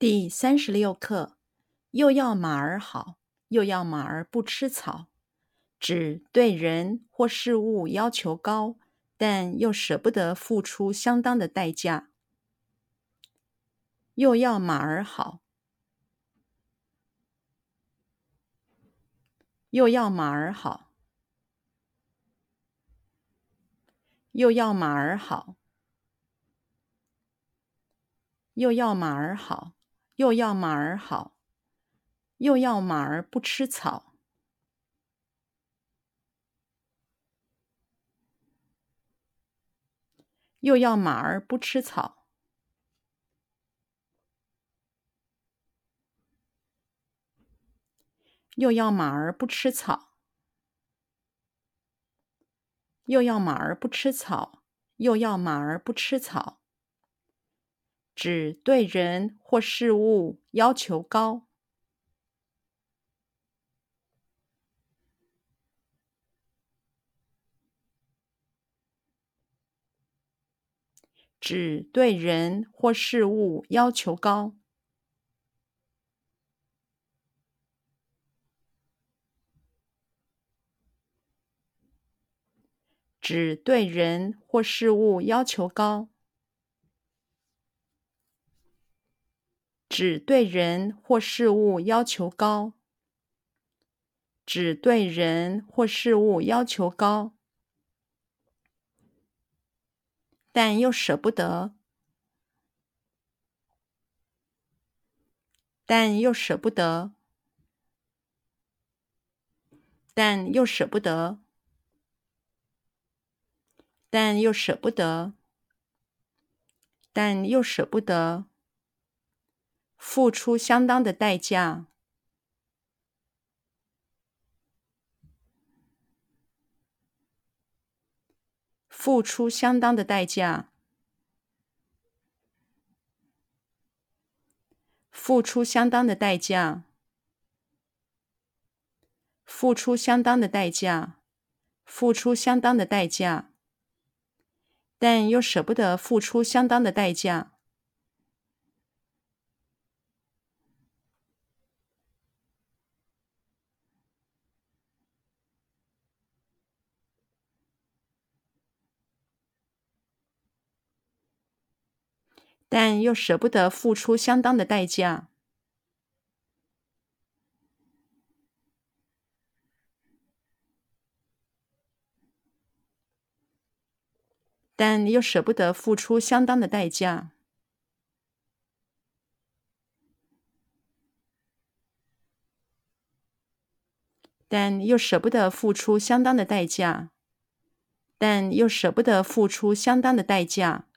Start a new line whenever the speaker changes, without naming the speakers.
第三十六课，又要马儿好，又要马儿不吃草，指对人或事物要求高，但又舍不得付出相当的代价。又要马儿好，又要马儿好，又要马儿好。又要马儿好，又要马儿好，又要马儿不吃草。又要马儿不吃草。又要马儿不吃草。又要马儿不吃草。又要马儿不吃草。指对人或事物要求高，指对人或事物要求高，指对人或事物要求高。指对人或事物要求高，指对人或事物要求高，但又舍不得，但又舍不得，但又舍不得，但又舍不得，但又舍不得。付出相当的代价，付出相当的代价，付出相当的代价，付出相当的代价，付出相当的代价，但又舍不得付出相当的代价。但又舍不得付出相当的代价，但又舍不得付出相当的代价，但又舍不得付出相当的代价，但又舍不得付出相当的代价。